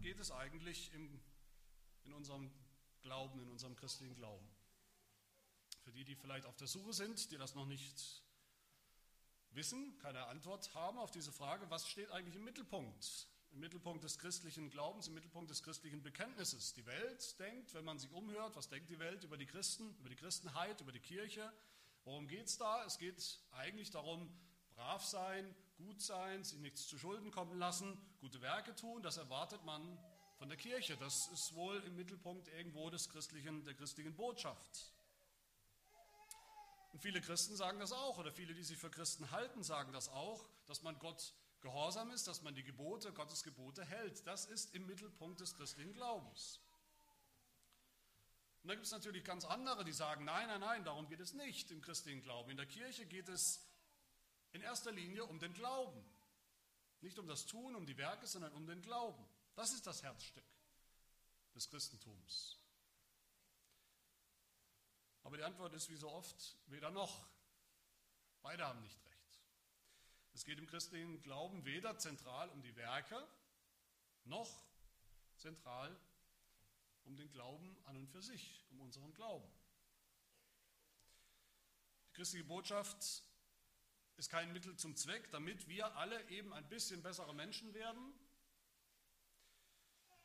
geht es eigentlich im, in unserem Glauben, in unserem christlichen Glauben? Für die, die vielleicht auf der Suche sind, die das noch nicht wissen, keine Antwort haben auf diese Frage, was steht eigentlich im Mittelpunkt? Im Mittelpunkt des christlichen Glaubens, im Mittelpunkt des christlichen Bekenntnisses. Die Welt denkt, wenn man sich umhört, was denkt die Welt über die Christen, über die Christenheit, über die Kirche? Worum geht es da? Es geht eigentlich darum, brav sein, gut sein, sich nichts zu Schulden kommen lassen, gute Werke tun. Das erwartet man von der Kirche. Das ist wohl im Mittelpunkt irgendwo des christlichen, der christlichen Botschaft. Und viele Christen sagen das auch, oder viele, die sich für Christen halten, sagen das auch, dass man Gott gehorsam ist, dass man die Gebote, Gottes Gebote hält. Das ist im Mittelpunkt des christlichen Glaubens. Und da gibt es natürlich ganz andere, die sagen, nein, nein, nein, darum geht es nicht im christlichen Glauben. In der Kirche geht es in erster Linie um den Glauben. Nicht um das Tun, um die Werke, sondern um den Glauben. Das ist das Herzstück des Christentums. Aber die Antwort ist wie so oft weder noch. Beide haben nicht recht. Es geht im christlichen Glauben weder zentral um die Werke, noch zentral um den Glauben an und für sich, um unseren Glauben. Die christliche Botschaft ist kein Mittel zum Zweck, damit wir alle eben ein bisschen bessere Menschen werden,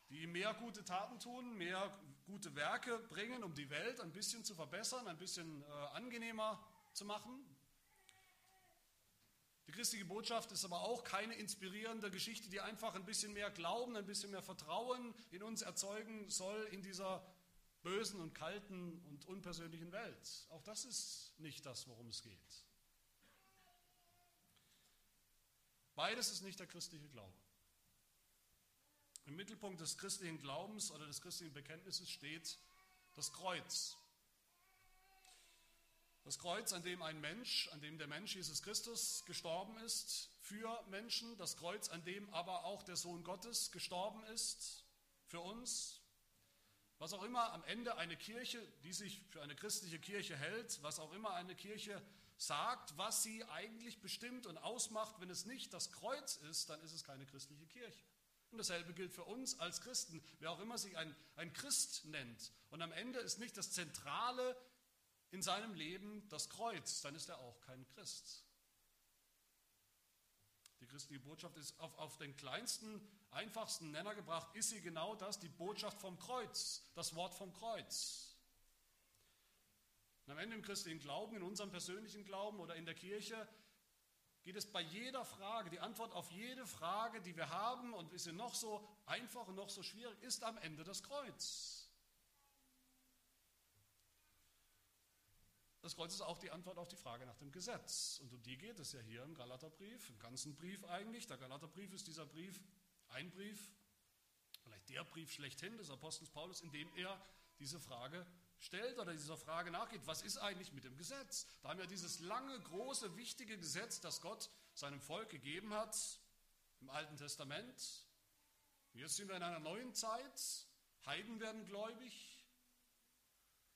die mehr gute Taten tun, mehr gute Werke bringen, um die Welt ein bisschen zu verbessern, ein bisschen äh, angenehmer zu machen. Die christliche Botschaft ist aber auch keine inspirierende Geschichte, die einfach ein bisschen mehr Glauben, ein bisschen mehr Vertrauen in uns erzeugen soll in dieser bösen und kalten und unpersönlichen Welt. Auch das ist nicht das, worum es geht. Beides ist nicht der christliche Glaube. Im Mittelpunkt des christlichen Glaubens oder des christlichen Bekenntnisses steht das Kreuz. Das Kreuz, an dem ein Mensch, an dem der Mensch Jesus Christus gestorben ist für Menschen, das Kreuz, an dem aber auch der Sohn Gottes gestorben ist für uns. Was auch immer am Ende eine Kirche, die sich für eine christliche Kirche hält, was auch immer eine Kirche sagt, was sie eigentlich bestimmt und ausmacht, wenn es nicht das Kreuz ist, dann ist es keine christliche Kirche. Und dasselbe gilt für uns als Christen. Wer auch immer sich ein, ein Christ nennt und am Ende ist nicht das Zentrale in seinem Leben das Kreuz, dann ist er auch kein Christ. Die christliche Botschaft ist auf, auf den kleinsten, einfachsten Nenner gebracht, ist sie genau das, die Botschaft vom Kreuz, das Wort vom Kreuz. Und am Ende im christlichen Glauben, in unserem persönlichen Glauben oder in der Kirche geht es bei jeder Frage, die Antwort auf jede Frage, die wir haben und ist sie noch so einfach und noch so schwierig, ist am Ende das Kreuz. Das Kreuz ist auch die Antwort auf die Frage nach dem Gesetz. Und um die geht es ja hier im Galaterbrief, im ganzen Brief eigentlich. Der Galaterbrief ist dieser Brief, ein Brief, vielleicht der Brief schlechthin des Apostels Paulus, in dem er diese Frage stellt oder dieser Frage nachgeht, was ist eigentlich mit dem Gesetz? Da haben wir dieses lange, große, wichtige Gesetz, das Gott seinem Volk gegeben hat im Alten Testament. Jetzt sind wir in einer neuen Zeit. Heiden werden gläubig.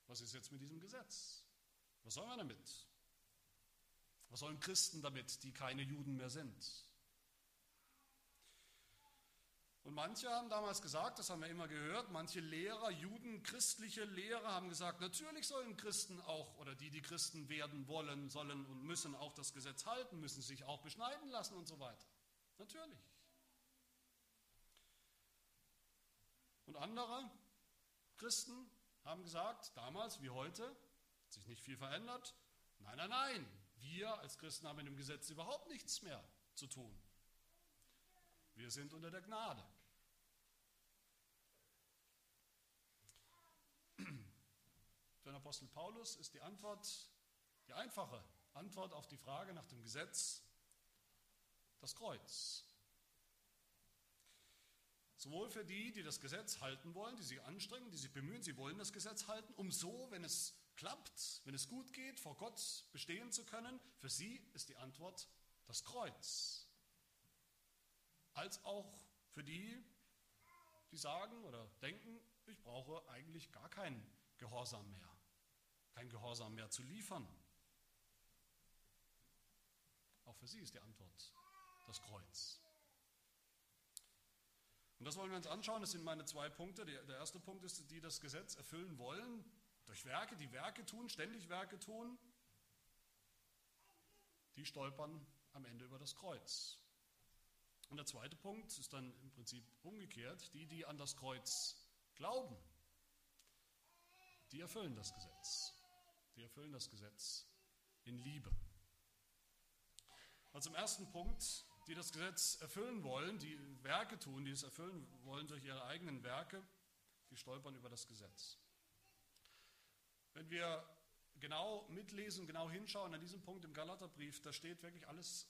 Was ist jetzt mit diesem Gesetz? Was sollen wir damit? Was sollen Christen damit, die keine Juden mehr sind? Und manche haben damals gesagt, das haben wir immer gehört, manche Lehrer, Juden, christliche Lehrer haben gesagt, natürlich sollen Christen auch, oder die, die Christen werden wollen, sollen und müssen auch das Gesetz halten, müssen sich auch beschneiden lassen und so weiter. Natürlich. Und andere Christen haben gesagt, damals wie heute, hat sich nicht viel verändert, nein, nein, nein, wir als Christen haben mit dem Gesetz überhaupt nichts mehr zu tun. Wir sind unter der Gnade. Für den Apostel Paulus ist die Antwort, die einfache Antwort auf die Frage nach dem Gesetz, das Kreuz. Sowohl für die, die das Gesetz halten wollen, die sich anstrengen, die sich bemühen, sie wollen das Gesetz halten, um so, wenn es klappt, wenn es gut geht, vor Gott bestehen zu können, für sie ist die Antwort das Kreuz als auch für die, die sagen oder denken, ich brauche eigentlich gar keinen Gehorsam mehr, kein Gehorsam mehr zu liefern. Auch für sie ist die Antwort das Kreuz. Und das wollen wir uns anschauen. Das sind meine zwei Punkte. Der erste Punkt ist, die das Gesetz erfüllen wollen, durch Werke, die Werke tun, ständig Werke tun, die stolpern am Ende über das Kreuz. Und der zweite Punkt ist dann im Prinzip umgekehrt. Die, die an das Kreuz glauben, die erfüllen das Gesetz. Die erfüllen das Gesetz in Liebe. Also zum ersten Punkt, die das Gesetz erfüllen wollen, die Werke tun, die es erfüllen wollen durch ihre eigenen Werke, die stolpern über das Gesetz. Wenn wir genau mitlesen, genau hinschauen an diesem Punkt im Galaterbrief, da steht wirklich alles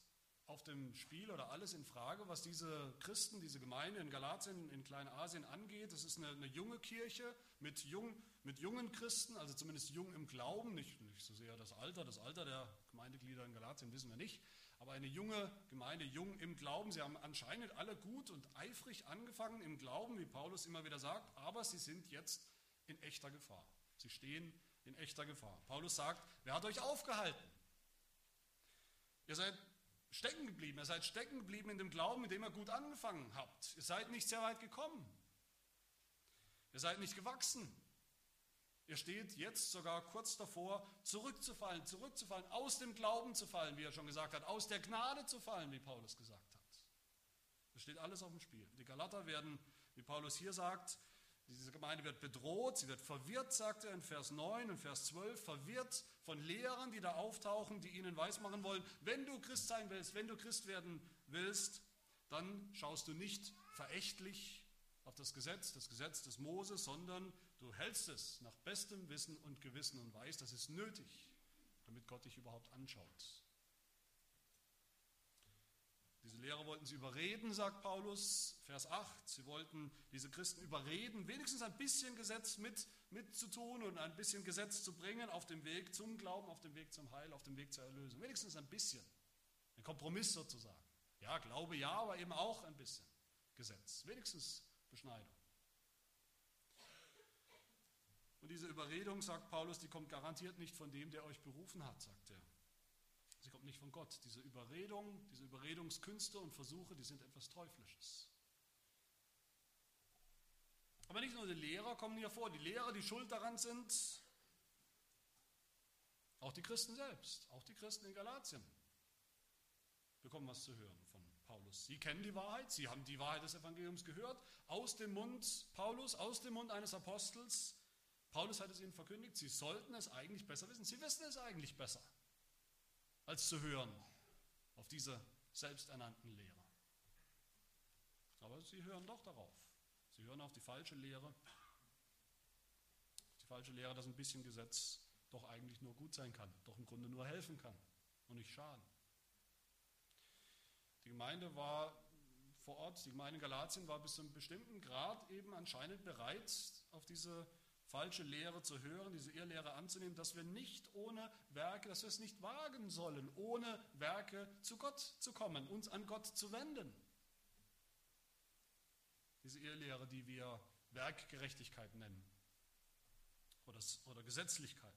auf dem Spiel oder alles in Frage, was diese Christen, diese Gemeinde in Galatien, in Kleinasien angeht. Es ist eine, eine, junge Kirche mit, jung, mit jungen Christen, also zumindest jung im Glauben, nicht, nicht so sehr das Alter, das Alter der Gemeindeglieder in Galatien wissen wir nicht, aber eine junge Gemeinde, jung im Glauben. Sie haben anscheinend alle gut und eifrig angefangen im Glauben, wie Paulus immer wieder sagt, aber sie sind jetzt in echter Gefahr. Sie stehen in echter Gefahr. Paulus sagt, wer hat euch aufgehalten? Ihr seid stecken geblieben. Ihr seid stecken geblieben in dem Glauben, mit dem ihr gut angefangen habt. Ihr seid nicht sehr weit gekommen. Ihr seid nicht gewachsen. Ihr steht jetzt sogar kurz davor, zurückzufallen, zurückzufallen, aus dem Glauben zu fallen, wie er schon gesagt hat, aus der Gnade zu fallen, wie Paulus gesagt hat. Es steht alles auf dem Spiel. Die Galater werden, wie Paulus hier sagt, diese Gemeinde wird bedroht, sie wird verwirrt, sagt er in Vers 9 und Vers 12, verwirrt von Lehrern, die da auftauchen, die ihnen weismachen wollen, wenn du Christ sein willst, wenn du Christ werden willst, dann schaust du nicht verächtlich auf das Gesetz, das Gesetz des Moses, sondern du hältst es nach bestem Wissen und Gewissen und weißt, das ist nötig, damit Gott dich überhaupt anschaut. Diese Lehrer wollten sie überreden, sagt Paulus, Vers 8. Sie wollten diese Christen überreden, wenigstens ein bisschen Gesetz mit, mitzutun und ein bisschen Gesetz zu bringen auf dem Weg zum Glauben, auf dem Weg zum Heil, auf dem Weg zur Erlösung. Wenigstens ein bisschen. Ein Kompromiss sozusagen. Ja, Glaube ja, aber eben auch ein bisschen Gesetz. Wenigstens Beschneidung. Und diese Überredung, sagt Paulus, die kommt garantiert nicht von dem, der euch berufen hat, sagt er. Nicht von Gott. Diese Überredung, diese Überredungskünste und Versuche, die sind etwas Teuflisches. Aber nicht nur die Lehrer kommen hier vor, die Lehrer, die schuld daran sind, auch die Christen selbst, auch die Christen in Galatien bekommen was zu hören von Paulus. Sie kennen die Wahrheit, sie haben die Wahrheit des Evangeliums gehört, aus dem Mund Paulus, aus dem Mund eines Apostels. Paulus hat es ihnen verkündigt, sie sollten es eigentlich besser wissen. Sie wissen es eigentlich besser als zu hören auf diese selbsternannten Lehrer. Aber sie hören doch darauf. Sie hören auf die falsche Lehre, die falsche Lehre, dass ein bisschen Gesetz doch eigentlich nur gut sein kann, doch im Grunde nur helfen kann und nicht schaden. Die Gemeinde war vor Ort, die Gemeinde in Galatien war bis zu einem bestimmten Grad eben anscheinend bereit, auf diese falsche Lehre zu hören, diese Irrlehre anzunehmen, dass wir nicht ohne Werke, dass wir es nicht wagen sollen, ohne Werke zu Gott zu kommen, uns an Gott zu wenden. Diese Irrlehre, die wir Werkgerechtigkeit nennen oder, oder Gesetzlichkeit.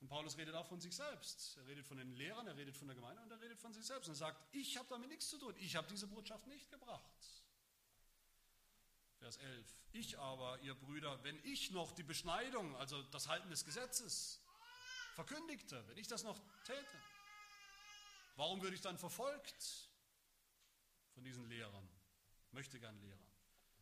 Und Paulus redet auch von sich selbst. Er redet von den Lehrern, er redet von der Gemeinde und er redet von sich selbst. Und er sagt, ich habe damit nichts zu tun. Ich habe diese Botschaft nicht gebracht. Vers 11. Ich aber, ihr Brüder, wenn ich noch die Beschneidung, also das Halten des Gesetzes, verkündigte, wenn ich das noch täte, warum würde ich dann verfolgt von diesen Lehrern, möchte gern Lehrern?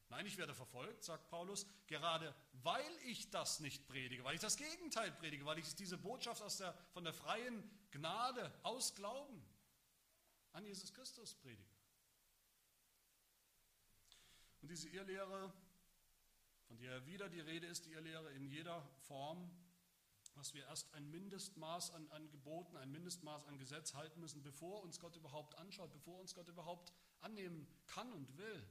Nein, ich werde verfolgt, sagt Paulus, gerade weil ich das nicht predige, weil ich das Gegenteil predige, weil ich diese Botschaft aus der, von der freien Gnade aus Glauben an Jesus Christus predige. Und diese Irrlehre, von der wieder die Rede ist, die Irrlehre in jeder Form, dass wir erst ein Mindestmaß an, an Geboten, ein Mindestmaß an Gesetz halten müssen, bevor uns Gott überhaupt anschaut, bevor uns Gott überhaupt annehmen kann und will.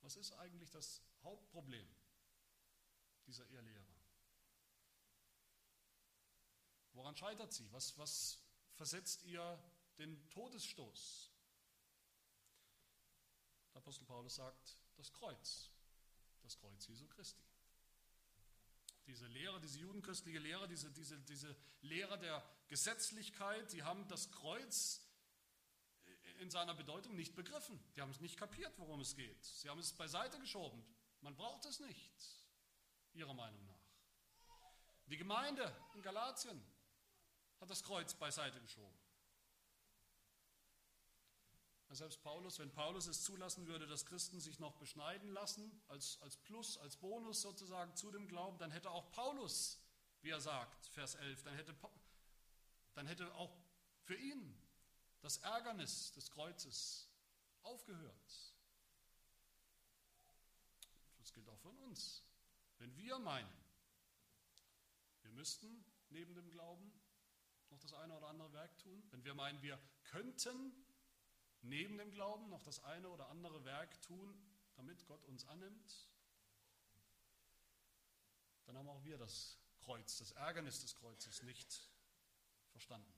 Was ist eigentlich das Hauptproblem dieser Irrlehre? Woran scheitert sie? Was, was versetzt ihr den Todesstoß? Der Apostel Paulus sagt, das Kreuz, das Kreuz Jesu Christi. Diese Lehre, diese judenchristliche Lehre, diese, diese, diese Lehre der Gesetzlichkeit, die haben das Kreuz in seiner Bedeutung nicht begriffen. Die haben es nicht kapiert, worum es geht. Sie haben es beiseite geschoben. Man braucht es nicht, ihrer Meinung nach. Die Gemeinde in Galatien hat das Kreuz beiseite geschoben. Selbst Paulus, wenn Paulus es zulassen würde, dass Christen sich noch beschneiden lassen, als, als Plus, als Bonus sozusagen zu dem Glauben, dann hätte auch Paulus, wie er sagt, Vers 11, dann hätte, dann hätte auch für ihn das Ärgernis des Kreuzes aufgehört. Das gilt auch von uns. Wenn wir meinen, wir müssten neben dem Glauben noch das eine oder andere Werk tun, wenn wir meinen, wir könnten neben dem Glauben noch das eine oder andere Werk tun, damit Gott uns annimmt, dann haben auch wir das Kreuz, das Ärgernis des Kreuzes nicht verstanden.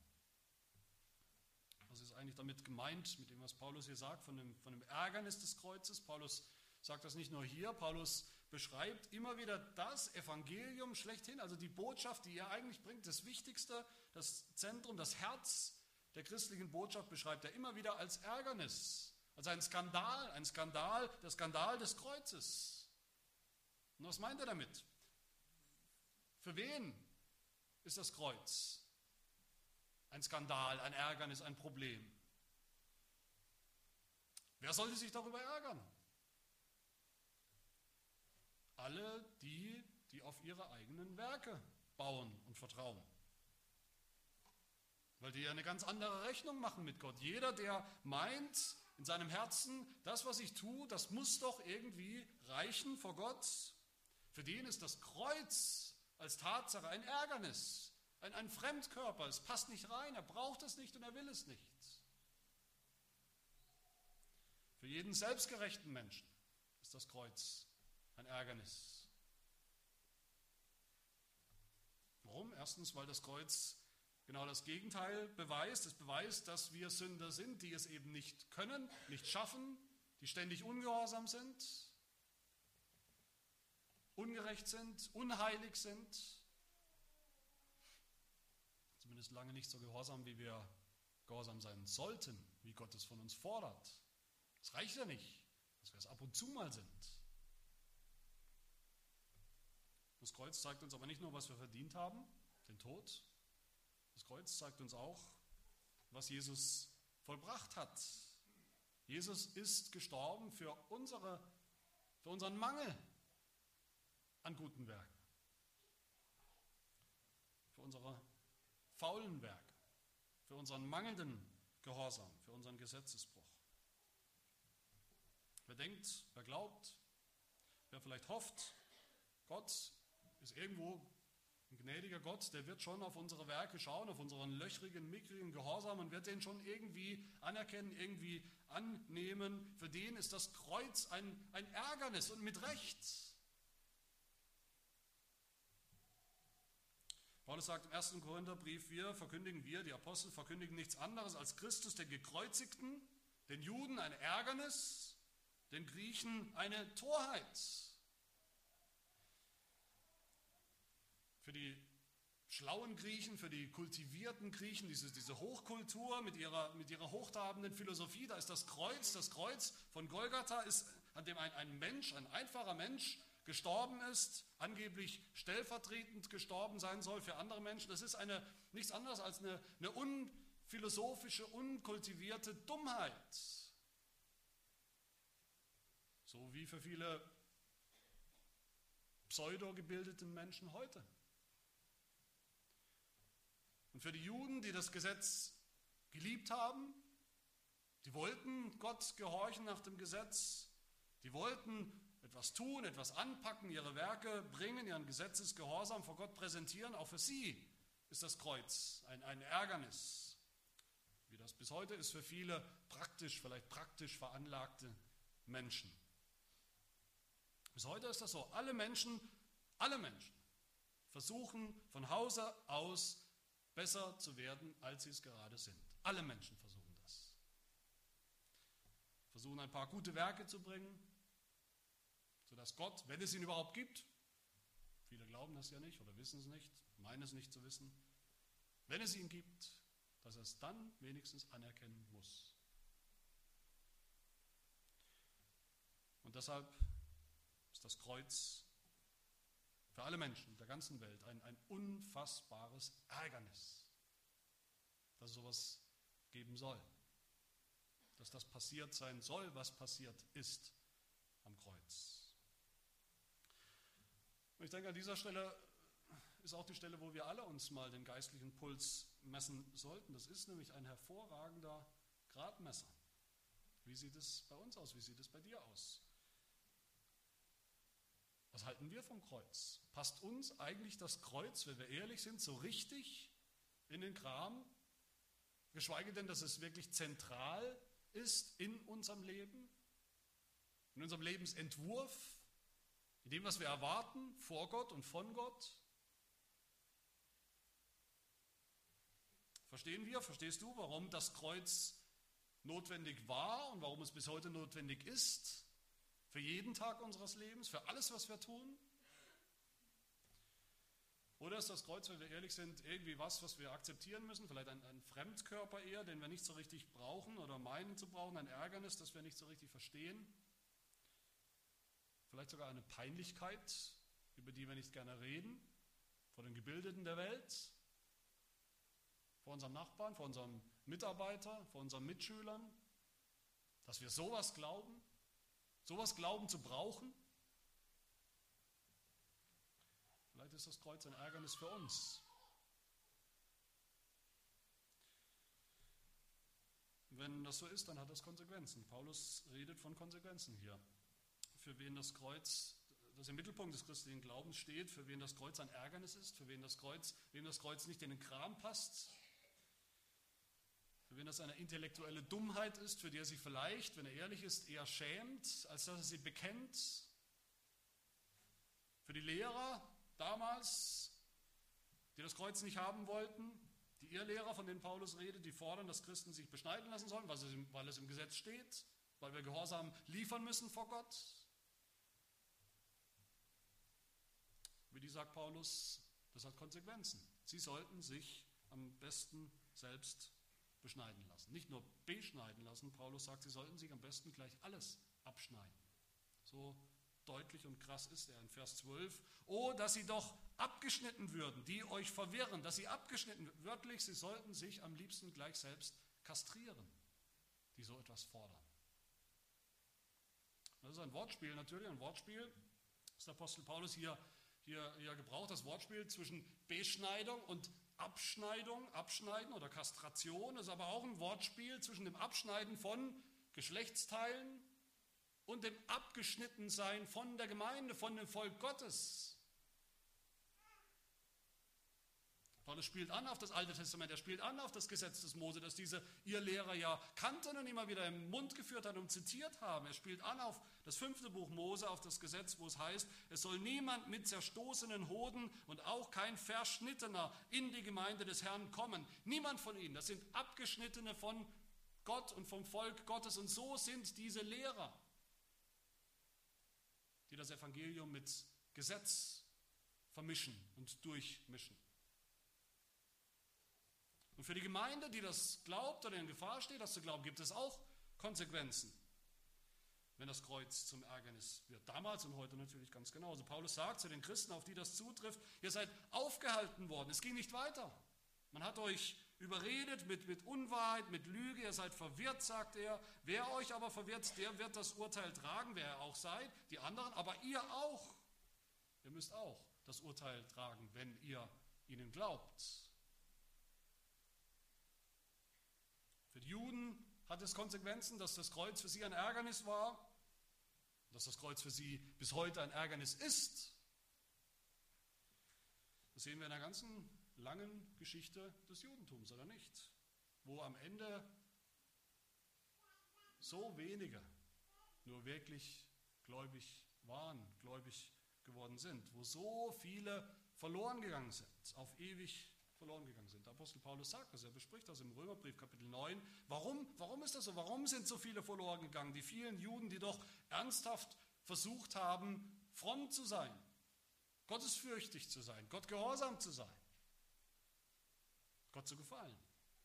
Was ist eigentlich damit gemeint, mit dem, was Paulus hier sagt, von dem, von dem Ärgernis des Kreuzes? Paulus sagt das nicht nur hier, Paulus beschreibt immer wieder das Evangelium schlechthin, also die Botschaft, die er eigentlich bringt, das Wichtigste, das Zentrum, das Herz der christlichen Botschaft beschreibt er immer wieder als Ärgernis, als ein Skandal, ein Skandal, der Skandal des Kreuzes. Und was meint er damit? Für wen ist das Kreuz ein Skandal, ein Ärgernis, ein Problem? Wer sollte sich darüber ärgern? Alle die, die auf ihre eigenen Werke bauen und vertrauen weil die ja eine ganz andere Rechnung machen mit Gott. Jeder, der meint in seinem Herzen, das, was ich tue, das muss doch irgendwie reichen vor Gott, für den ist das Kreuz als Tatsache ein Ärgernis, ein, ein Fremdkörper. Es passt nicht rein, er braucht es nicht und er will es nicht. Für jeden selbstgerechten Menschen ist das Kreuz ein Ärgernis. Warum? Erstens, weil das Kreuz genau das Gegenteil beweist. Es beweist, dass wir Sünder sind, die es eben nicht können, nicht schaffen, die ständig ungehorsam sind, ungerecht sind, unheilig sind. Zumindest lange nicht so gehorsam, wie wir gehorsam sein sollten, wie Gott es von uns fordert. Es reicht ja nicht, dass wir es ab und zu mal sind. Das Kreuz zeigt uns aber nicht nur, was wir verdient haben, den Tod, das Kreuz zeigt uns auch, was Jesus vollbracht hat. Jesus ist gestorben für, unsere, für unseren Mangel an guten Werken, für unsere faulen Werke, für unseren mangelnden Gehorsam, für unseren Gesetzesbruch. Wer denkt, wer glaubt, wer vielleicht hofft, Gott ist irgendwo ein gnädiger Gott, der wird schon auf unsere Werke schauen, auf unseren löchrigen, mickrigen Gehorsam und wird den schon irgendwie anerkennen, irgendwie annehmen. Für den ist das Kreuz ein, ein Ärgernis und mit Recht. Paulus sagt im 1. Korintherbrief, wir verkündigen, wir, die Apostel, verkündigen nichts anderes als Christus, den Gekreuzigten, den Juden ein Ärgernis, den Griechen eine Torheit. Für die schlauen Griechen, für die kultivierten Griechen, diese, diese Hochkultur mit ihrer, mit ihrer hochtrabenden Philosophie, da ist das Kreuz, das Kreuz von Golgatha ist, an dem ein, ein Mensch, ein einfacher Mensch gestorben ist, angeblich stellvertretend gestorben sein soll für andere Menschen. Das ist eine, nichts anderes als eine, eine unphilosophische, unkultivierte Dummheit. So wie für viele pseudo-gebildeten Menschen heute. Und für die Juden, die das Gesetz geliebt haben, die wollten Gott gehorchen nach dem Gesetz, die wollten etwas tun, etwas anpacken, ihre Werke bringen, ihren Gesetzesgehorsam vor Gott präsentieren, auch für sie ist das Kreuz ein, ein Ärgernis. Wie das bis heute ist für viele praktisch, vielleicht praktisch veranlagte Menschen. Bis heute ist das so. Alle Menschen, alle Menschen versuchen von Hause aus besser zu werden, als sie es gerade sind. Alle Menschen versuchen das. Versuchen ein paar gute Werke zu bringen, sodass Gott, wenn es ihn überhaupt gibt, viele glauben das ja nicht oder wissen es nicht, meinen es nicht zu wissen, wenn es ihn gibt, dass er es dann wenigstens anerkennen muss. Und deshalb ist das Kreuz für alle Menschen der ganzen Welt ein, ein unfassbares Ärgernis, dass es sowas geben soll, dass das passiert sein soll, was passiert ist am Kreuz. Und ich denke, an dieser Stelle ist auch die Stelle, wo wir alle uns mal den geistlichen Puls messen sollten. Das ist nämlich ein hervorragender Gradmesser. Wie sieht es bei uns aus? Wie sieht es bei dir aus? Was halten wir vom Kreuz? Passt uns eigentlich das Kreuz, wenn wir ehrlich sind, so richtig in den Kram? Geschweige denn, dass es wirklich zentral ist in unserem Leben, in unserem Lebensentwurf, in dem, was wir erwarten vor Gott und von Gott? Verstehen wir, verstehst du, warum das Kreuz notwendig war und warum es bis heute notwendig ist? Für jeden Tag unseres Lebens, für alles, was wir tun? Oder ist das Kreuz, wenn wir ehrlich sind, irgendwie was, was wir akzeptieren müssen? Vielleicht ein, ein, Fremdkörper eher, den wir nicht so richtig brauchen oder meinen zu brauchen, ein Ärgernis, das wir nicht so richtig verstehen? Vielleicht sogar eine Peinlichkeit, über die wir nicht gerne reden, vor den Gebildeten der Welt, vor unserem Nachbarn, vor unserem Mitarbeiter, vor unseren Mitschülern, dass wir sowas glauben? Sowas glauben zu brauchen? Vielleicht ist das Kreuz ein Ärgernis für uns. Wenn das so ist, dann hat das Konsequenzen. Paulus redet von Konsequenzen hier. Für wen das Kreuz, das im Mittelpunkt des christlichen Glaubens steht, für wen das Kreuz ein Ärgernis ist, für wen das Kreuz, wem das Kreuz nicht in den Kram passt, für wen das eine intellektuelle Dummheit ist, für die er sich vielleicht, wenn er ehrlich ist, eher schämt, als dass er sie bekennt. Für die Lehrer damals, die das Kreuz nicht haben wollten, die Irrlehrer, von denen Paulus redet, die fordern, dass Christen sich beschneiden lassen sollen, weil es im, Gesetz steht, weil wir Gehorsam liefern müssen vor Gott. Wie die sagt Paulus, das hat Konsequenzen. Sie sollten sich am besten selbst beschneiden lassen. Nicht nur beschneiden lassen, Paulus sagt, sie sollten sich am besten gleich alles abschneiden. So deutlich und krass ist er in Vers 12. Oh, dass sie doch abgeschnitten würden, die euch verwirren, dass sie abgeschnitten, wörtlich, sie sollten sich am liebsten gleich selbst kastrieren, die so etwas fordern. Das ist ein Wortspiel natürlich, ein Wortspiel, das der Apostel Paulus hier, hier, hier gebraucht, das Wortspiel zwischen Beschneidung und Abschneidung, Abschneiden oder Kastration ist aber auch ein Wortspiel zwischen dem Abschneiden von Geschlechtsteilen und dem Abgeschnittensein von der Gemeinde, von dem Volk Gottes. Paulus spielt an auf das Alte Testament, er spielt an auf das Gesetz des Mose, das diese ihr Lehrer ja kannten und immer wieder im Mund geführt hat und zitiert haben. Er spielt an auf das fünfte Buch Mose, auf das Gesetz, wo es heißt, es soll niemand mit zerstoßenen Hoden und auch kein Verschnittener in die Gemeinde des Herrn kommen. Niemand von ihnen. Das sind Abgeschnittene von Gott und vom Volk Gottes. Und so sind diese Lehrer, die das Evangelium mit Gesetz vermischen und durchmischen. Und für die Gemeinde, die das glaubt oder in Gefahr steht, das zu glauben, gibt es auch Konsequenzen, wenn das Kreuz zum Ärgernis wird. Damals und heute natürlich ganz genauso. Paulus sagt zu den Christen, auf die das zutrifft, ihr seid aufgehalten worden. Es ging nicht weiter. Man hat euch überredet mit, mit Unwahrheit, mit Lüge, ihr seid verwirrt, sagt er. Wer euch aber verwirrt, der wird das Urteil tragen, wer er auch seid, die anderen, aber ihr auch. Ihr müsst auch das Urteil tragen, wenn ihr ihnen glaubt. Für die Juden hat es Konsequenzen, dass das Kreuz für sie ein Ärgernis war, dass das Kreuz für sie bis heute ein Ärgernis ist. Das sehen wir in der ganzen langen Geschichte des Judentums, oder nicht? Wo am Ende so wenige nur wirklich gläubig waren, gläubig geworden sind, wo so viele verloren gegangen sind, auf ewig verloren gegangen sind. Der Apostel Paulus sagt das, er bespricht das im Römerbrief Kapitel 9. Warum, warum ist das so? Warum sind so viele verloren gegangen? Die vielen Juden, die doch ernsthaft versucht haben, fromm zu sein, gottesfürchtig zu sein, Gott gehorsam zu sein, Gott zu gefallen.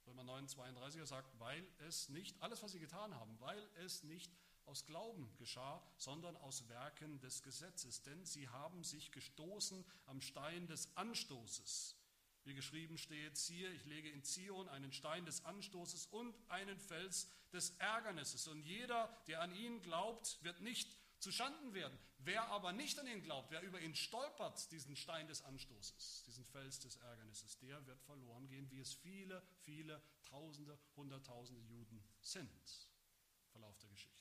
Römer 9, 32 er sagt, weil es nicht, alles was sie getan haben, weil es nicht aus Glauben geschah, sondern aus Werken des Gesetzes. Denn sie haben sich gestoßen am Stein des Anstoßes. Wie geschrieben steht, siehe, ich lege in Zion einen Stein des Anstoßes und einen Fels des Ärgernisses. Und jeder, der an ihn glaubt, wird nicht zu Schanden werden. Wer aber nicht an ihn glaubt, wer über ihn stolpert, diesen Stein des Anstoßes, diesen Fels des Ärgernisses, der wird verloren gehen, wie es viele, viele Tausende, Hunderttausende Juden sind. Verlauf der Geschichte.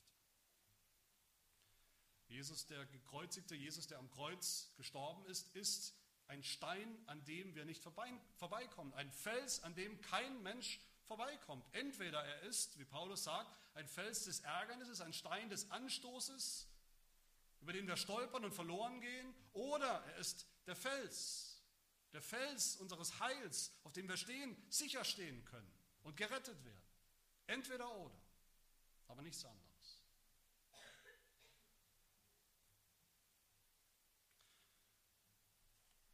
Jesus, der gekreuzigte, Jesus, der am Kreuz gestorben ist, ist ein Stein, an dem wir nicht vorbeikommen, ein Fels, an dem kein Mensch vorbeikommt. Entweder er ist, wie Paulus sagt, ein Fels des Ärgernisses, ein Stein des Anstoßes, über den wir stolpern und verloren gehen, oder er ist der Fels, der Fels unseres Heils, auf dem wir stehen, sicher stehen können und gerettet werden. Entweder oder, aber nichts anderes.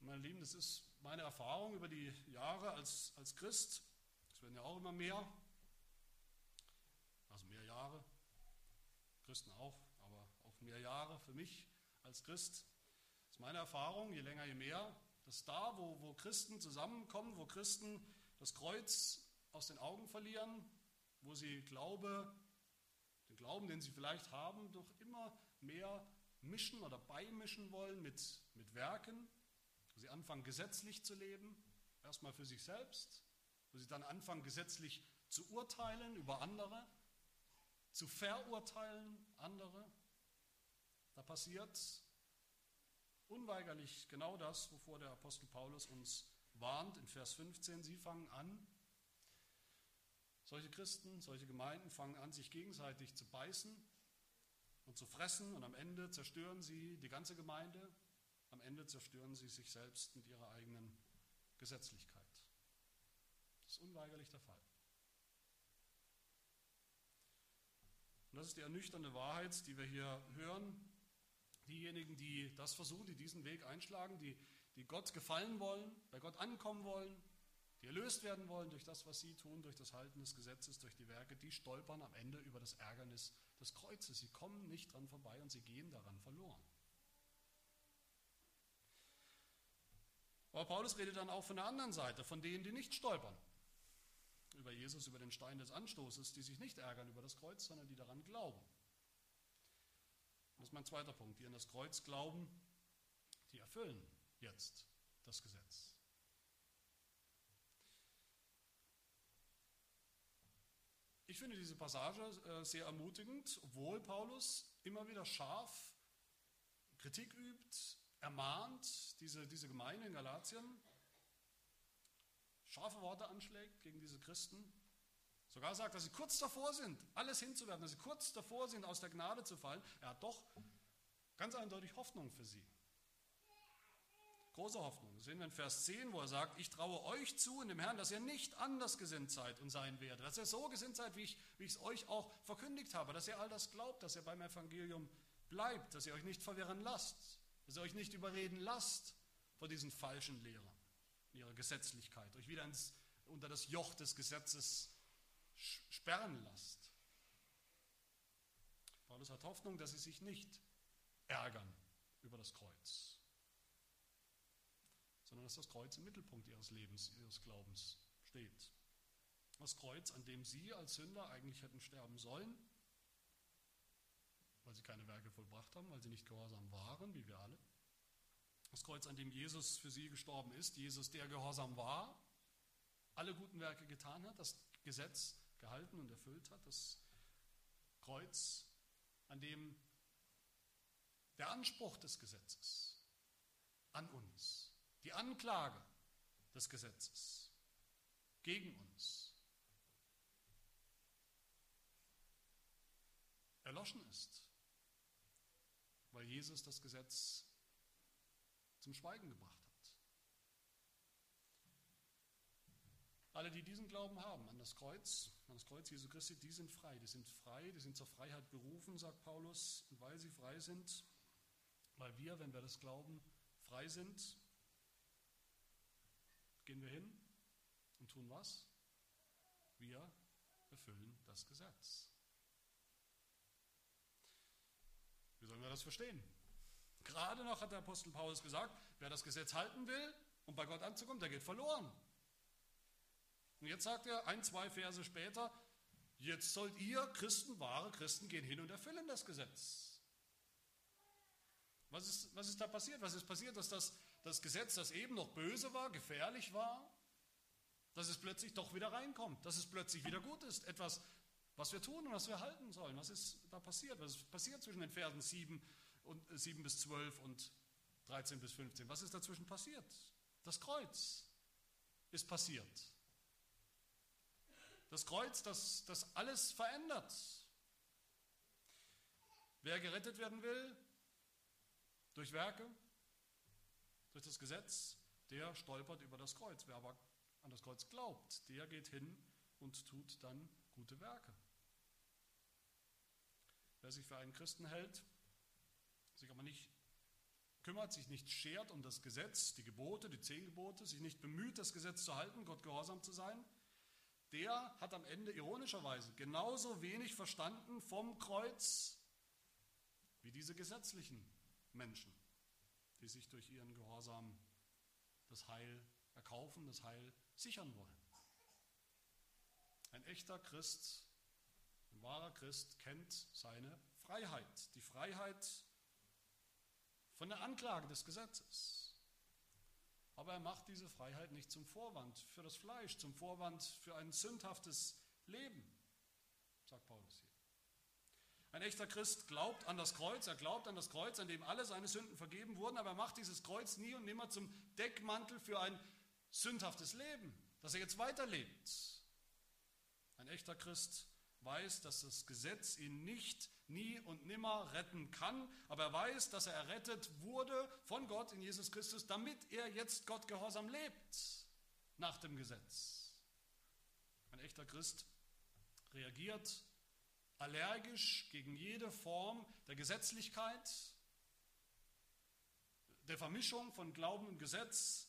Meine Lieben, das ist meine Erfahrung über die Jahre als, als Christ. Es werden ja auch immer mehr, also mehr Jahre, Christen auch, aber auch mehr Jahre für mich als Christ. Das ist meine Erfahrung, je länger, je mehr, dass da, wo, wo Christen zusammenkommen, wo Christen das Kreuz aus den Augen verlieren, wo sie Glaube, den Glauben, den sie vielleicht haben, doch immer mehr mischen oder beimischen wollen mit, mit Werken, wo sie anfangen gesetzlich zu leben, erstmal für sich selbst, wo sie dann anfangen gesetzlich zu urteilen über andere, zu verurteilen andere. Da passiert unweigerlich genau das, wovor der Apostel Paulus uns warnt in Vers 15. Sie fangen an, solche Christen, solche Gemeinden fangen an, sich gegenseitig zu beißen und zu fressen und am Ende zerstören sie die ganze Gemeinde am Ende zerstören sie sich selbst mit ihrer eigenen Gesetzlichkeit. Das ist unweigerlich der Fall. Und das ist die ernüchternde Wahrheit, die wir hier hören. Diejenigen, die das versuchen, die diesen Weg einschlagen, die, die Gott gefallen wollen, bei Gott ankommen wollen, die erlöst werden wollen durch das, was sie tun, durch das Halten des Gesetzes, durch die Werke, die stolpern am Ende über das Ärgernis des Kreuzes. Sie kommen nicht dran vorbei und sie gehen daran verloren. Aber Paulus redet dann auch von der anderen Seite, von denen, die nicht stolpern. Über Jesus, über den Stein des Anstoßes, die sich nicht ärgern über das Kreuz, sondern die daran glauben. Das ist mein zweiter Punkt. Die an das Kreuz glauben, die erfüllen jetzt das Gesetz. Ich finde diese Passage äh, sehr ermutigend, obwohl Paulus immer wieder scharf Kritik übt, ermahnt diese, diese Gemeinde in Galatien, scharfe Worte anschlägt gegen diese Christen, sogar sagt, dass sie kurz davor sind, alles hinzuwerfen, dass sie kurz davor sind, aus der Gnade zu fallen. Er hat doch ganz eindeutig Hoffnung für sie. Große Hoffnung. Das sehen wir in Vers 10, wo er sagt, ich traue euch zu in dem Herrn, dass ihr nicht anders gesinnt seid und sein werdet, dass ihr so gesinnt seid, wie ich, wie ich es euch auch verkündigt habe, dass ihr all das glaubt, dass ihr beim Evangelium bleibt, dass ihr euch nicht verwirren lasst. Dass ihr euch nicht überreden lasst vor diesen falschen Lehrern, ihrer Gesetzlichkeit, euch wieder ins, unter das Joch des Gesetzes sperren lasst. Paulus hat Hoffnung, dass sie sich nicht ärgern über das Kreuz, sondern dass das Kreuz im Mittelpunkt ihres Lebens, ihres Glaubens steht. Das Kreuz, an dem sie als Sünder eigentlich hätten sterben sollen, weil sie keine Werke vollbracht haben, weil sie nicht gehorsam waren, wie wir alle. Das Kreuz, an dem Jesus für sie gestorben ist, Jesus, der gehorsam war, alle guten Werke getan hat, das Gesetz gehalten und erfüllt hat, das Kreuz, an dem der Anspruch des Gesetzes an uns, die Anklage des Gesetzes gegen uns erloschen ist weil Jesus das Gesetz zum Schweigen gebracht hat. Alle, die diesen Glauben haben an das Kreuz, an das Kreuz Jesu Christi, die sind frei. Die sind frei, die sind zur Freiheit berufen, sagt Paulus. Und weil sie frei sind, weil wir, wenn wir das glauben, frei sind, gehen wir hin und tun was? Wir erfüllen das Gesetz. Das verstehen. Gerade noch hat der Apostel Paulus gesagt, wer das Gesetz halten will, um bei Gott anzukommen, der geht verloren. Und jetzt sagt er ein, zwei Verse später, jetzt sollt ihr Christen, wahre Christen, gehen hin und erfüllen das Gesetz. Was ist, was ist da passiert? Was ist passiert, dass das, das Gesetz, das eben noch böse war, gefährlich war, dass es plötzlich doch wieder reinkommt, dass es plötzlich wieder gut ist. Etwas, was wir tun und was wir halten sollen. Was ist da passiert? Was ist passiert zwischen den Versen 7, und, 7 bis 12 und 13 bis 15? Was ist dazwischen passiert? Das Kreuz ist passiert. Das Kreuz, das, das alles verändert. Wer gerettet werden will, durch Werke, durch das Gesetz, der stolpert über das Kreuz. Wer aber an das Kreuz glaubt, der geht hin und tut dann gute Werke. Wer sich für einen Christen hält, sich aber nicht kümmert, sich nicht schert um das Gesetz, die Gebote, die zehn Gebote, sich nicht bemüht, das Gesetz zu halten, Gott gehorsam zu sein, der hat am Ende ironischerweise genauso wenig verstanden vom Kreuz wie diese gesetzlichen Menschen, die sich durch ihren Gehorsam das Heil erkaufen, das Heil sichern wollen. Ein echter Christ, wahrer Christ kennt seine Freiheit, die Freiheit von der Anklage des Gesetzes. Aber er macht diese Freiheit nicht zum Vorwand für das Fleisch, zum Vorwand für ein sündhaftes Leben, sagt Paulus hier. Ein echter Christ glaubt an das Kreuz, er glaubt an das Kreuz, an dem alle seine Sünden vergeben wurden, aber er macht dieses Kreuz nie und nimmer zum Deckmantel für ein sündhaftes Leben, dass er jetzt weiterlebt. Ein echter Christ weiß, dass das Gesetz ihn nicht, nie und nimmer retten kann, aber er weiß, dass er errettet wurde von Gott in Jesus Christus, damit er jetzt Gott gehorsam lebt nach dem Gesetz. Ein echter Christ reagiert allergisch gegen jede Form der Gesetzlichkeit, der Vermischung von Glauben und Gesetz,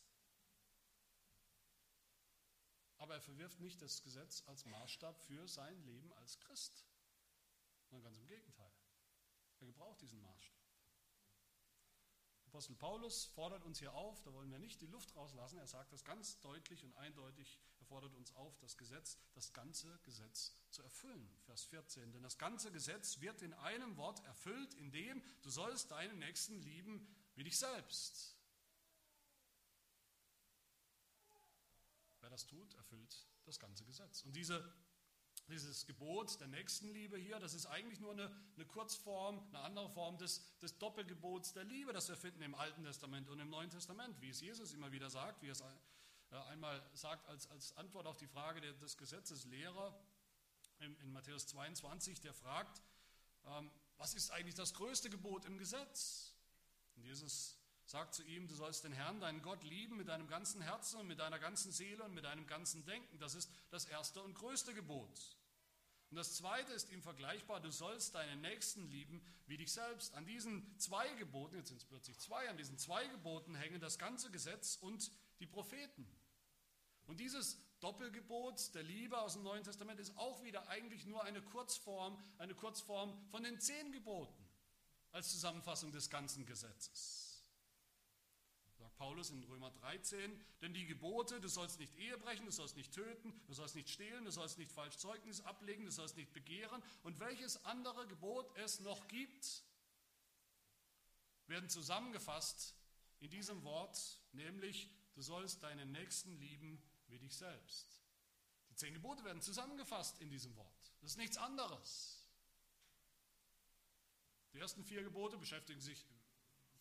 aber er verwirft nicht das Gesetz als Maßstab für sein Leben als Christ, sondern ganz im Gegenteil. Er gebraucht diesen Maßstab. Apostel Paulus fordert uns hier auf, da wollen wir nicht die Luft rauslassen, er sagt das ganz deutlich und eindeutig, er fordert uns auf, das Gesetz, das ganze Gesetz zu erfüllen. Vers 14, denn das ganze Gesetz wird in einem Wort erfüllt, in dem du sollst deinen Nächsten lieben wie dich selbst. Wer das tut, erfüllt das ganze Gesetz. Und diese, dieses Gebot der Nächstenliebe hier, das ist eigentlich nur eine, eine Kurzform, eine andere Form des, des Doppelgebots der Liebe, das wir finden im Alten Testament und im Neuen Testament, wie es Jesus immer wieder sagt, wie es äh, einmal sagt als, als Antwort auf die Frage des Gesetzeslehrer in, in Matthäus 22, der fragt, ähm, was ist eigentlich das größte Gebot im Gesetz? Und Jesus Sag zu ihm, du sollst den Herrn, deinen Gott lieben mit deinem ganzen Herzen und mit deiner ganzen Seele und mit deinem ganzen Denken. Das ist das erste und größte Gebot. Und das zweite ist ihm vergleichbar, du sollst deinen Nächsten lieben wie dich selbst. An diesen zwei Geboten, jetzt sind es plötzlich zwei, an diesen zwei Geboten hängen das ganze Gesetz und die Propheten. Und dieses Doppelgebot der Liebe aus dem Neuen Testament ist auch wieder eigentlich nur eine Kurzform, eine Kurzform von den zehn Geboten als Zusammenfassung des ganzen Gesetzes. Paulus in Römer 13, denn die Gebote, du sollst nicht Ehe brechen, du sollst nicht töten, du sollst nicht stehlen, du sollst nicht falsch Zeugnis ablegen, du sollst nicht begehren und welches andere Gebot es noch gibt, werden zusammengefasst in diesem Wort, nämlich du sollst deinen Nächsten lieben wie dich selbst. Die zehn Gebote werden zusammengefasst in diesem Wort. Das ist nichts anderes. Die ersten vier Gebote beschäftigen sich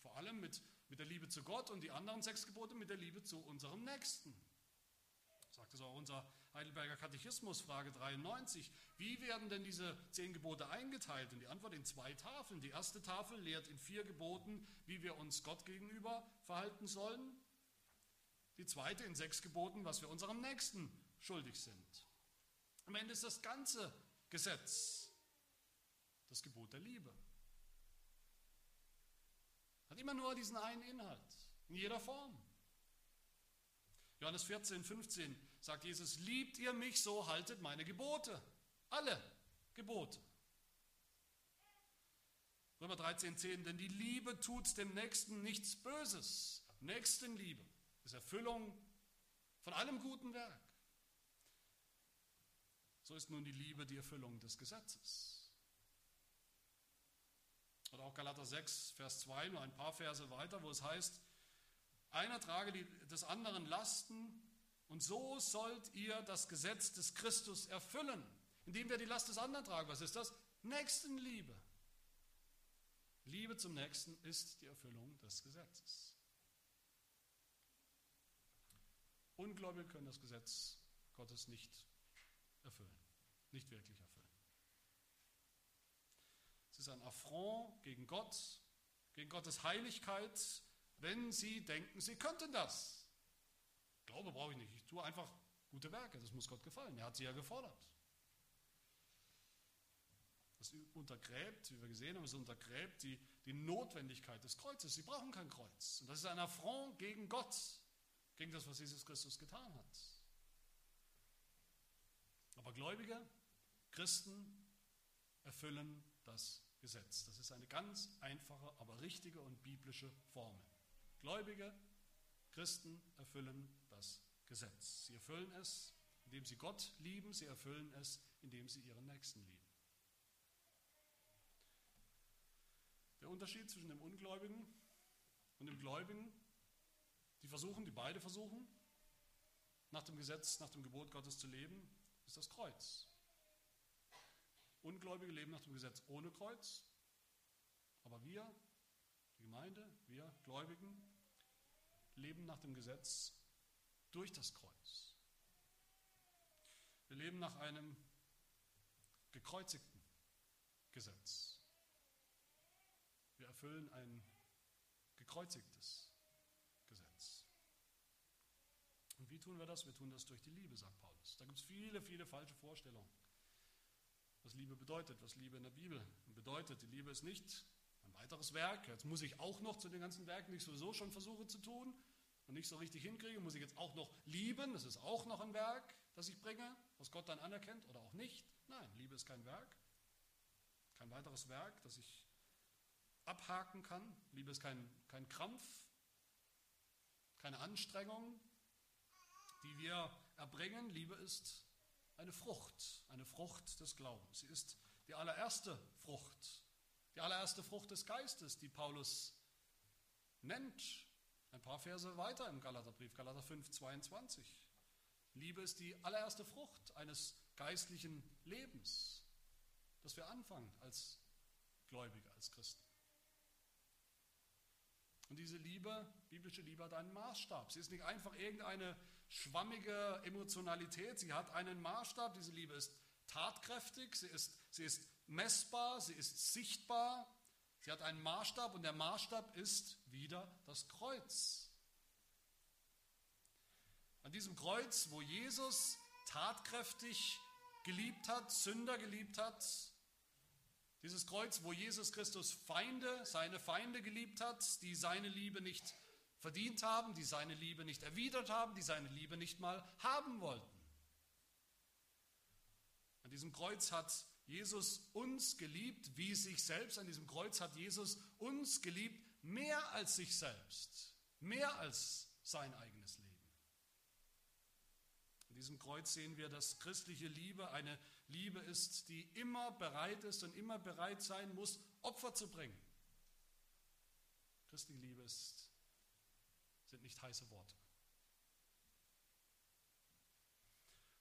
vor allem mit mit der Liebe zu Gott und die anderen sechs Gebote mit der Liebe zu unserem Nächsten. Sagt es auch unser Heidelberger Katechismus, Frage 93. Wie werden denn diese zehn Gebote eingeteilt? Und die Antwort in zwei Tafeln. Die erste Tafel lehrt in vier Geboten, wie wir uns Gott gegenüber verhalten sollen. Die zweite in sechs Geboten, was wir unserem Nächsten schuldig sind. Am Ende ist das ganze Gesetz das Gebot der Liebe. Hat immer nur diesen einen Inhalt, in jeder Form. Johannes 14, 15 sagt Jesus, liebt ihr mich, so haltet meine Gebote. Alle Gebote. Römer 13, 10, denn die Liebe tut dem Nächsten nichts Böses. Nächstenliebe ist Erfüllung von allem guten Werk. So ist nun die Liebe die Erfüllung des Gesetzes. Oder auch Galater 6, Vers 2, nur ein paar Verse weiter, wo es heißt, einer trage die, des anderen Lasten und so sollt ihr das Gesetz des Christus erfüllen, indem wir die Last des anderen tragen. Was ist das? Nächstenliebe. Liebe zum Nächsten ist die Erfüllung des Gesetzes. Ungläubige können das Gesetz Gottes nicht erfüllen, nicht wirklich erfüllen. Ist ein Affront gegen Gott, gegen Gottes Heiligkeit, wenn sie denken, sie könnten das. Glaube brauche ich nicht, ich tue einfach gute Werke, das muss Gott gefallen. Er hat sie ja gefordert. Das untergräbt, wie wir gesehen haben, es untergräbt die, die Notwendigkeit des Kreuzes. Sie brauchen kein Kreuz. Und das ist ein Affront gegen Gott, gegen das, was Jesus Christus getan hat. Aber Gläubige, Christen erfüllen das Gesetz. Das ist eine ganz einfache, aber richtige und biblische Formel. Gläubige, Christen erfüllen das Gesetz. Sie erfüllen es, indem sie Gott lieben, sie erfüllen es, indem sie ihren Nächsten lieben. Der Unterschied zwischen dem Ungläubigen und dem Gläubigen, die versuchen, die beide versuchen, nach dem Gesetz, nach dem Gebot Gottes zu leben, ist das Kreuz. Ungläubige leben nach dem Gesetz ohne Kreuz, aber wir, die Gemeinde, wir Gläubigen, leben nach dem Gesetz durch das Kreuz. Wir leben nach einem gekreuzigten Gesetz. Wir erfüllen ein gekreuzigtes Gesetz. Und wie tun wir das? Wir tun das durch die Liebe, sagt Paulus. Da gibt es viele, viele falsche Vorstellungen, was Liebe bedeutet, was Liebe in der Bibel bedeutet. Die Liebe ist nicht ein weiteres Werk. Jetzt muss ich auch noch zu den ganzen Werken, die ich sowieso schon versuche zu tun und nicht so richtig hinkriege, muss ich jetzt auch noch lieben. Das ist auch noch ein Werk, das ich bringe, was Gott dann anerkennt oder auch nicht. Nein, Liebe ist kein Werk, kein weiteres Werk, das ich abhaken kann. Liebe ist kein, kein Krampf, keine Anstrengung, die wir erbringen. Liebe ist eine Frucht, eine Frucht des Glaubens. Sie ist die allererste Frucht, die allererste Frucht des Geistes, die Paulus nennt. Ein paar Verse weiter im Galaterbrief, Galater 5, 22. Liebe ist die allererste Frucht eines geistlichen Lebens, das wir anfangen als Gläubige, als Christen. Und diese Liebe, biblische Liebe, hat einen Maßstab. Sie ist nicht einfach irgendeine schwammige Emotionalität, sie hat einen Maßstab. Diese Liebe ist tatkräftig, sie ist, sie ist messbar, sie ist sichtbar, sie hat einen Maßstab und der Maßstab ist wieder das Kreuz. An diesem Kreuz, wo Jesus tatkräftig geliebt hat, Sünder geliebt hat, dieses Kreuz, wo Jesus Christus Feinde, seine Feinde geliebt hat, die seine Liebe nicht verdient haben, die seine Liebe nicht erwidert haben, die seine Liebe nicht mal haben wollten. An diesem Kreuz hat Jesus uns geliebt wie sich selbst. An diesem Kreuz hat Jesus uns geliebt mehr als sich selbst, mehr als sein eigenes Leben. An diesem Kreuz sehen wir, dass christliche Liebe eine Liebe ist, die immer bereit ist und immer bereit sein muss, Opfer zu bringen. Christliche Liebe ist, sind nicht heiße Worte.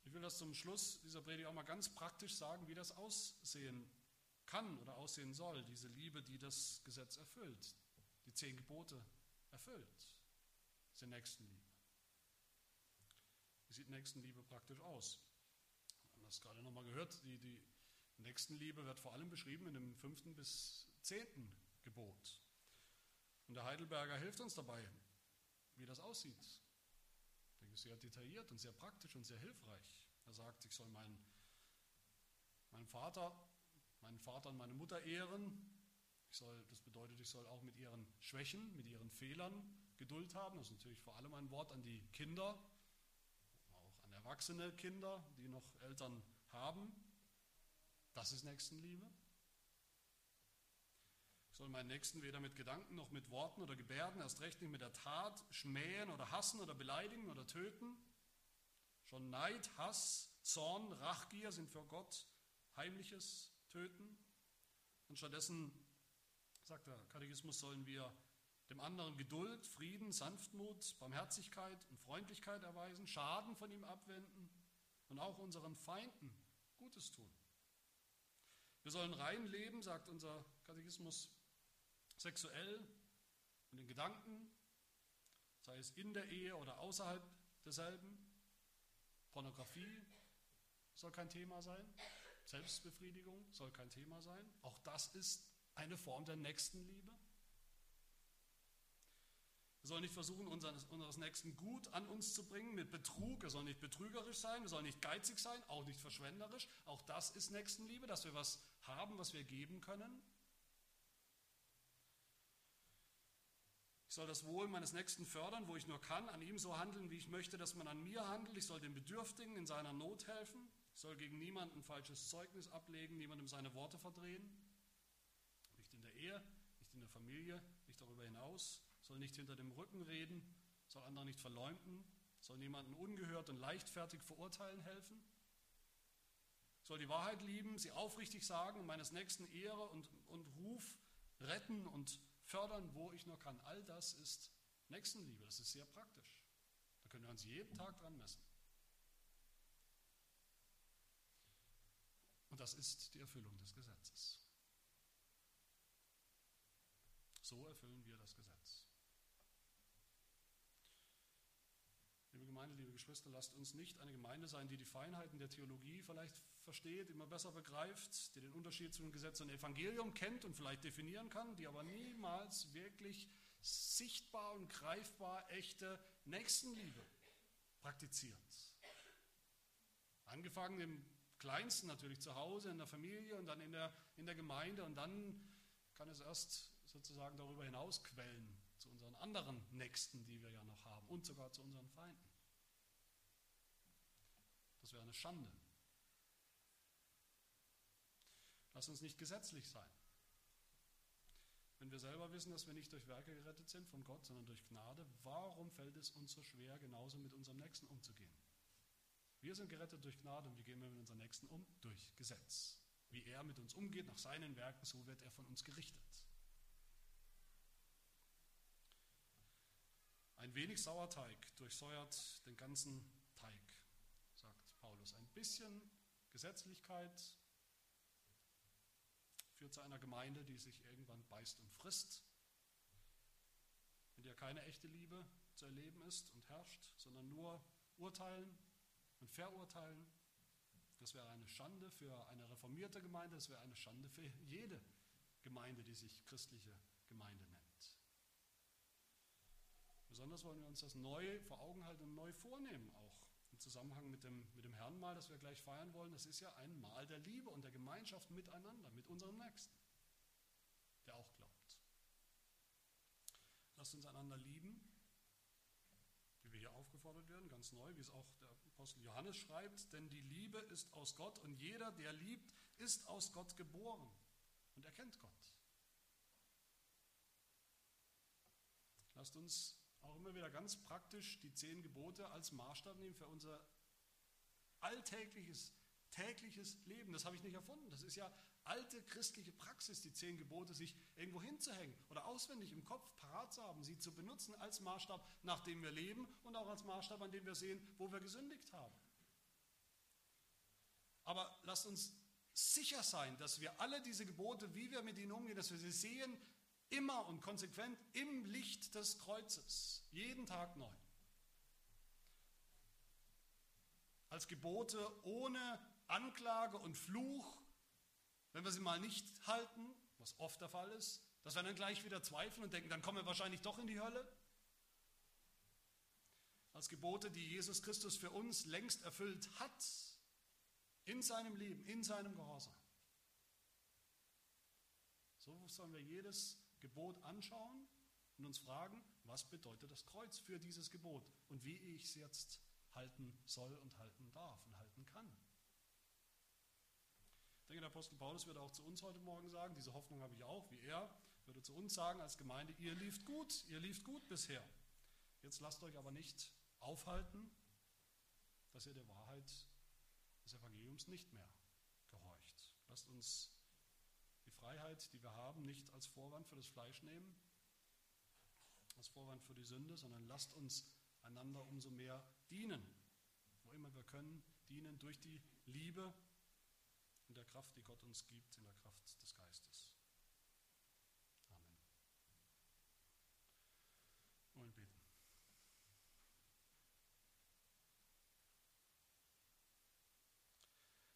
Ich will das zum Schluss dieser Predigt auch mal ganz praktisch sagen, wie das aussehen kann oder aussehen soll, diese Liebe, die das Gesetz erfüllt, die zehn Gebote erfüllt, diese Nächstenliebe. Wie sieht Nächstenliebe praktisch aus? Das gerade nochmal gehört, die, die Nächstenliebe wird vor allem beschrieben in dem fünften bis zehnten Gebot. Und der Heidelberger hilft uns dabei, wie das aussieht. Ich denke, sehr detailliert und sehr praktisch und sehr hilfreich. Er sagt, ich soll meinen, meinen Vater, meinen Vater und meine Mutter ehren. Ich soll, das bedeutet, ich soll auch mit ihren Schwächen, mit ihren Fehlern Geduld haben. Das ist natürlich vor allem ein Wort an die Kinder, erwachsene Kinder, die noch Eltern haben. Das ist Nächstenliebe. Ich soll meinen Nächsten weder mit Gedanken noch mit Worten oder Gebärden, erst recht nicht mit der Tat, schmähen oder hassen oder beleidigen oder töten. Schon Neid, Hass, Zorn, Rachgier sind für Gott heimliches Töten. Und stattdessen, sagt der Katechismus, sollen wir dem anderen Geduld, Frieden, Sanftmut, Barmherzigkeit und Freundlichkeit erweisen, Schaden von ihm abwenden und auch unseren Feinden Gutes tun. Wir sollen rein leben, sagt unser Katechismus, sexuell und in Gedanken, sei es in der Ehe oder außerhalb derselben. Pornografie soll kein Thema sein. Selbstbefriedigung soll kein Thema sein. Auch das ist eine Form der Nächstenliebe. Wir sollen nicht versuchen, unseres, unseres Nächsten gut an uns zu bringen mit Betrug. Er soll nicht betrügerisch sein, wir sollen nicht geizig sein, auch nicht verschwenderisch. Auch das ist Nächstenliebe, dass wir was haben, was wir geben können. Ich soll das Wohl meines Nächsten fördern, wo ich nur kann, an ihm so handeln, wie ich möchte, dass man an mir handelt. Ich soll den Bedürftigen in seiner Not helfen. Ich soll gegen niemanden falsches Zeugnis ablegen, niemandem seine Worte verdrehen. Nicht in der Ehe, nicht in der Familie, nicht darüber hinaus. Soll nicht hinter dem Rücken reden, soll andere nicht verleumden, soll niemanden ungehört und leichtfertig verurteilen helfen. Soll die Wahrheit lieben, sie aufrichtig sagen und meines Nächsten Ehre und, und Ruf retten und fördern, wo ich nur kann. All das ist Nächstenliebe, das ist sehr praktisch. Da können wir uns jeden Tag dran messen. Und das ist die Erfüllung des Gesetzes. So erfüllen wir das Gesetz. Liebe Gemeinde, liebe Geschwister, lasst uns nicht eine Gemeinde sein, die die Feinheiten der Theologie vielleicht versteht, immer besser begreift, die den Unterschied zwischen Gesetz und Evangelium kennt und vielleicht definieren kann, die aber niemals wirklich sichtbar und greifbar echte Nächstenliebe praktiziert. Angefangen im Kleinsten natürlich zu Hause, in der Familie und dann in der, in der Gemeinde und dann kann es erst sozusagen darüber hinaus quellen zu unseren anderen Nächsten, die wir ja noch haben und sogar zu unseren Feinden. Wäre eine Schande. Lass uns nicht gesetzlich sein. Wenn wir selber wissen, dass wir nicht durch Werke gerettet sind von Gott, sondern durch Gnade, warum fällt es uns so schwer, genauso mit unserem Nächsten umzugehen? Wir sind gerettet durch Gnade und wie gehen wir mit unserem Nächsten um? Durch Gesetz. Wie er mit uns umgeht, nach seinen Werken, so wird er von uns gerichtet. Ein wenig Sauerteig durchsäuert den ganzen Paulus. Ein bisschen Gesetzlichkeit führt zu einer Gemeinde, die sich irgendwann beißt und frisst, in der keine echte Liebe zu erleben ist und herrscht, sondern nur urteilen, und verurteilen. Das wäre eine Schande für eine reformierte Gemeinde, das wäre eine Schande für jede Gemeinde, die sich christliche Gemeinde nennt. Besonders wollen wir uns das neu vor Augen halten und neu vornehmen, auch im Zusammenhang mit dem, mit dem Herrenmahl, das wir gleich feiern wollen. Das ist ja ein Mahl der Liebe und der Gemeinschaft miteinander, mit unserem Nächsten, der auch glaubt. Lasst uns einander lieben, wie wir hier aufgefordert werden, ganz neu, wie es auch der Apostel Johannes schreibt, denn die Liebe ist aus Gott und jeder, der liebt, ist aus Gott geboren und erkennt Gott. Lasst uns auch immer wieder ganz praktisch die zehn Gebote als Maßstab nehmen für unser alltägliches, tägliches Leben. Das habe ich nicht erfunden. Das ist ja alte christliche Praxis, die zehn Gebote sich irgendwo hinzuhängen oder auswendig im Kopf parat zu haben, sie zu benutzen als Maßstab, nach dem wir leben und auch als Maßstab, an dem wir sehen, wo wir gesündigt haben. Aber lasst uns sicher sein, dass wir alle diese Gebote, wie wir mit ihnen umgehen, dass wir sie sehen, immer und konsequent im Licht des Kreuzes, jeden Tag neu. Als Gebote ohne Anklage und Fluch, wenn wir sie mal nicht halten, was oft der Fall ist, dass wir dann gleich wieder zweifeln und denken, dann kommen wir wahrscheinlich doch in die Hölle. Als Gebote, die Jesus Christus für uns längst erfüllt hat, in seinem Leben, in seinem Gehorsam. So sollen wir jedes Gebot anschauen und uns fragen, was bedeutet das Kreuz für dieses Gebot und wie ich es jetzt halten soll und halten darf und halten kann. Ich denke, der Apostel Paulus wird auch zu uns heute Morgen sagen, diese Hoffnung habe ich auch, wie er, würde zu uns sagen als Gemeinde, ihr lieft gut, ihr lieft gut bisher. Jetzt lasst euch aber nicht aufhalten, dass ihr der Wahrheit des Evangeliums nicht mehr gehorcht. Lasst uns Freiheit, die wir haben, nicht als Vorwand für das Fleisch nehmen, als Vorwand für die Sünde, sondern lasst uns einander umso mehr dienen, wo immer wir können, dienen durch die Liebe in der Kraft, die Gott uns gibt, in der Kraft des Geistes. Amen. Wollen beten.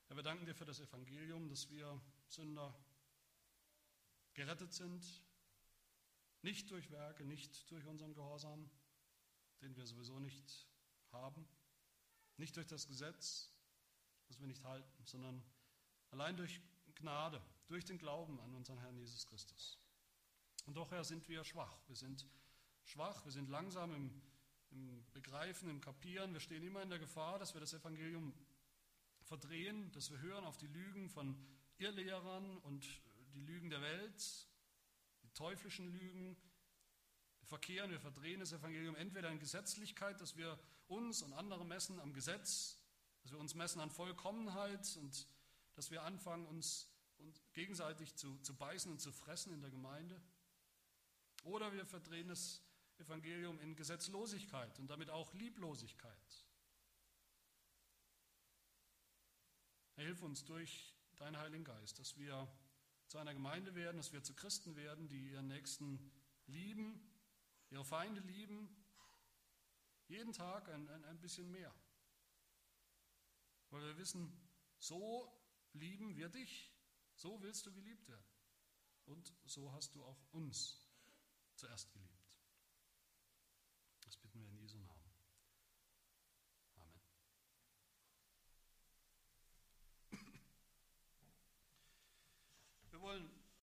Herr, wir danken dir für das Evangelium, dass wir Sünder gerettet sind, nicht durch Werke, nicht durch unseren Gehorsam, den wir sowieso nicht haben, nicht durch das Gesetz, das wir nicht halten, sondern allein durch Gnade, durch den Glauben an unseren Herrn Jesus Christus. Und doch, Herr, sind wir schwach. Wir sind schwach, wir sind langsam im, im Begreifen, im Kapieren. Wir stehen immer in der Gefahr, dass wir das Evangelium verdrehen, dass wir hören auf die Lügen von Irrlehrern und die Lügen der Welt, die teuflischen Lügen. Wir verkehren, wir verdrehen das Evangelium entweder in Gesetzlichkeit, dass wir uns und andere messen am Gesetz, dass wir uns messen an Vollkommenheit und dass wir anfangen, uns, uns gegenseitig zu, zu beißen und zu fressen in der Gemeinde. Oder wir verdrehen das Evangelium in Gesetzlosigkeit und damit auch Lieblosigkeit. Hilf uns durch deinen Heiligen Geist, dass wir zu einer Gemeinde werden, dass wir zu Christen werden, die ihren Nächsten lieben, ihre Feinde lieben, jeden Tag ein, ein, ein bisschen mehr. Weil wir wissen, so lieben wir dich, so willst du geliebt werden. Und so hast du auch uns zuerst geliebt.